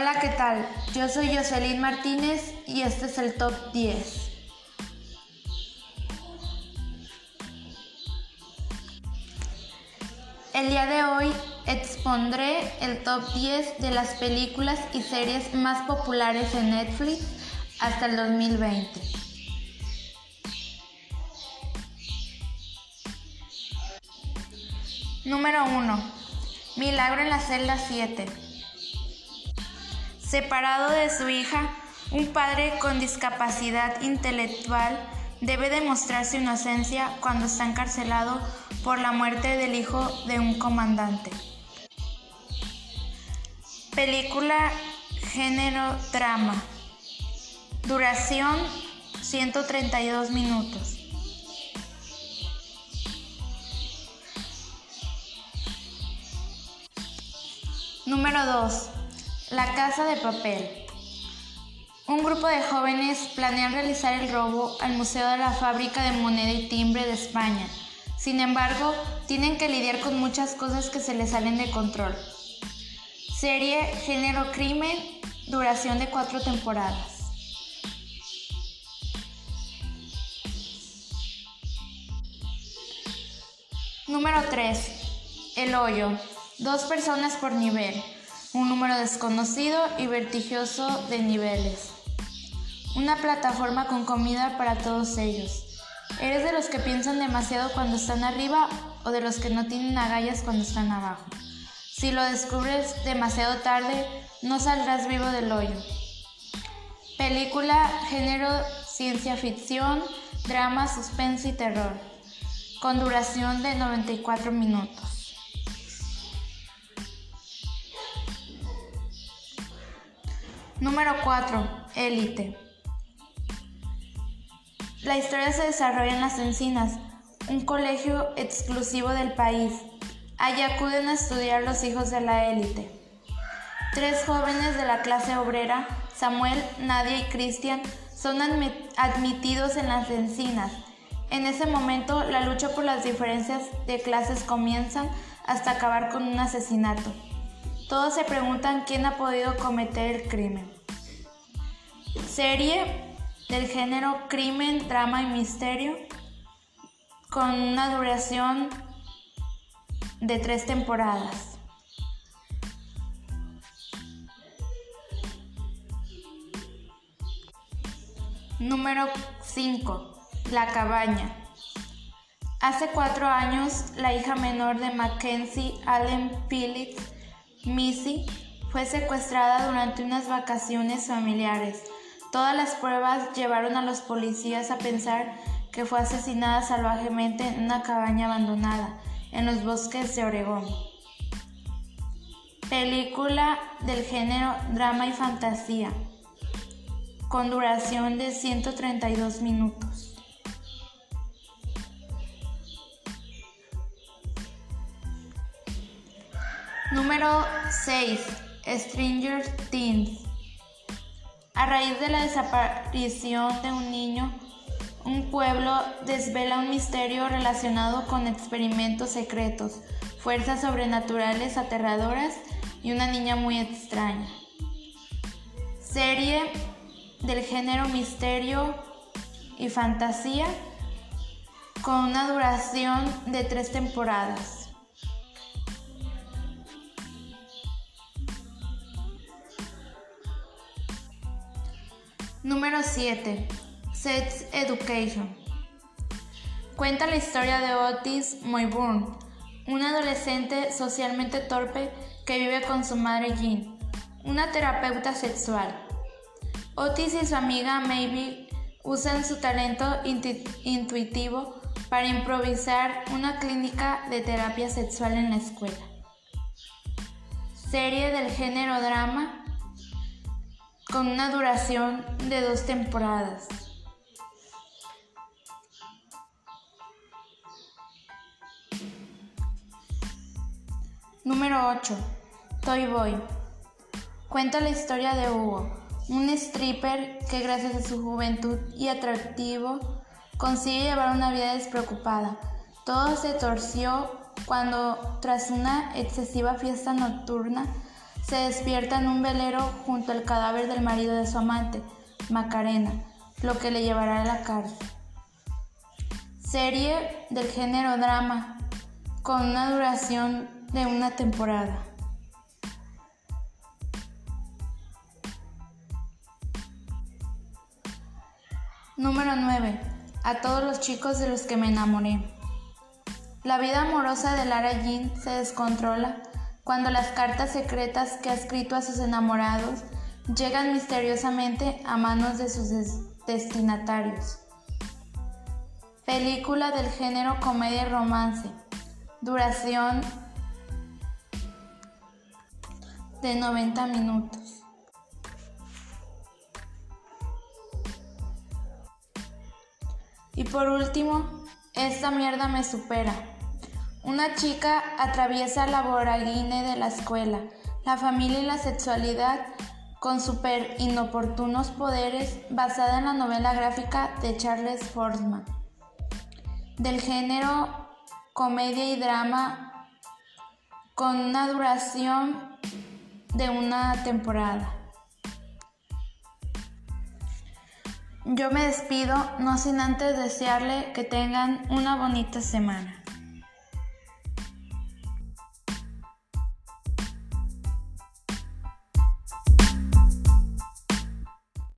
Hola, ¿qué tal? Yo soy Jocelyn Martínez y este es el top 10. El día de hoy expondré el top 10 de las películas y series más populares en Netflix hasta el 2020. Número 1. Milagro en la celda 7. Separado de su hija, un padre con discapacidad intelectual debe demostrar su inocencia cuando está encarcelado por la muerte del hijo de un comandante. Película género drama. Duración 132 minutos. Número 2. La casa de papel. Un grupo de jóvenes planean realizar el robo al Museo de la Fábrica de Moneda y Timbre de España. Sin embargo, tienen que lidiar con muchas cosas que se les salen de control. Serie Género Crimen, duración de cuatro temporadas. Número 3. El hoyo. Dos personas por nivel un número desconocido y vertigioso de niveles. Una plataforma con comida para todos ellos. ¿Eres de los que piensan demasiado cuando están arriba o de los que no tienen agallas cuando están abajo? Si lo descubres demasiado tarde, no saldrás vivo del hoyo. Película, género, ciencia ficción, drama, suspense y terror, con duración de 94 minutos. Número 4. Élite. La historia se desarrolla en las Encinas, un colegio exclusivo del país. Allí acuden a estudiar los hijos de la élite. Tres jóvenes de la clase obrera, Samuel, Nadia y Cristian, son admitidos en las encinas. En ese momento, la lucha por las diferencias de clases comienzan hasta acabar con un asesinato. Todos se preguntan quién ha podido cometer el crimen. Serie del género crimen, drama y misterio con una duración de tres temporadas. Número 5. La cabaña. Hace cuatro años, la hija menor de Mackenzie Allen Phillips Missy fue secuestrada durante unas vacaciones familiares. Todas las pruebas llevaron a los policías a pensar que fue asesinada salvajemente en una cabaña abandonada en los bosques de Oregón. Película del género drama y fantasía, con duración de 132 minutos. Número 6. Stranger Things. A raíz de la desaparición de un niño, un pueblo desvela un misterio relacionado con experimentos secretos, fuerzas sobrenaturales aterradoras y una niña muy extraña. Serie del género misterio y fantasía con una duración de tres temporadas. Número 7. Sex Education. Cuenta la historia de Otis Moyburn, un adolescente socialmente torpe que vive con su madre Jean, una terapeuta sexual. Otis y su amiga Maybe usan su talento intuitivo para improvisar una clínica de terapia sexual en la escuela. Serie del género drama con una duración de dos temporadas. Número 8. Toy Boy. Cuenta la historia de Hugo, un stripper que gracias a su juventud y atractivo consigue llevar una vida despreocupada. Todo se torció cuando, tras una excesiva fiesta nocturna, se despierta en un velero junto al cadáver del marido de su amante, Macarena, lo que le llevará a la cárcel. Serie del género drama, con una duración de una temporada. Número 9. A todos los chicos de los que me enamoré. La vida amorosa de Lara Jean se descontrola cuando las cartas secretas que ha escrito a sus enamorados llegan misteriosamente a manos de sus destinatarios. Película del género comedia y romance. Duración de 90 minutos. Y por último, esta mierda me supera. Una chica atraviesa la vorágine de la escuela, la familia y la sexualidad con super inoportunos poderes basada en la novela gráfica de Charles Forsman. Del género comedia y drama con una duración de una temporada. Yo me despido, no sin antes desearle que tengan una bonita semana.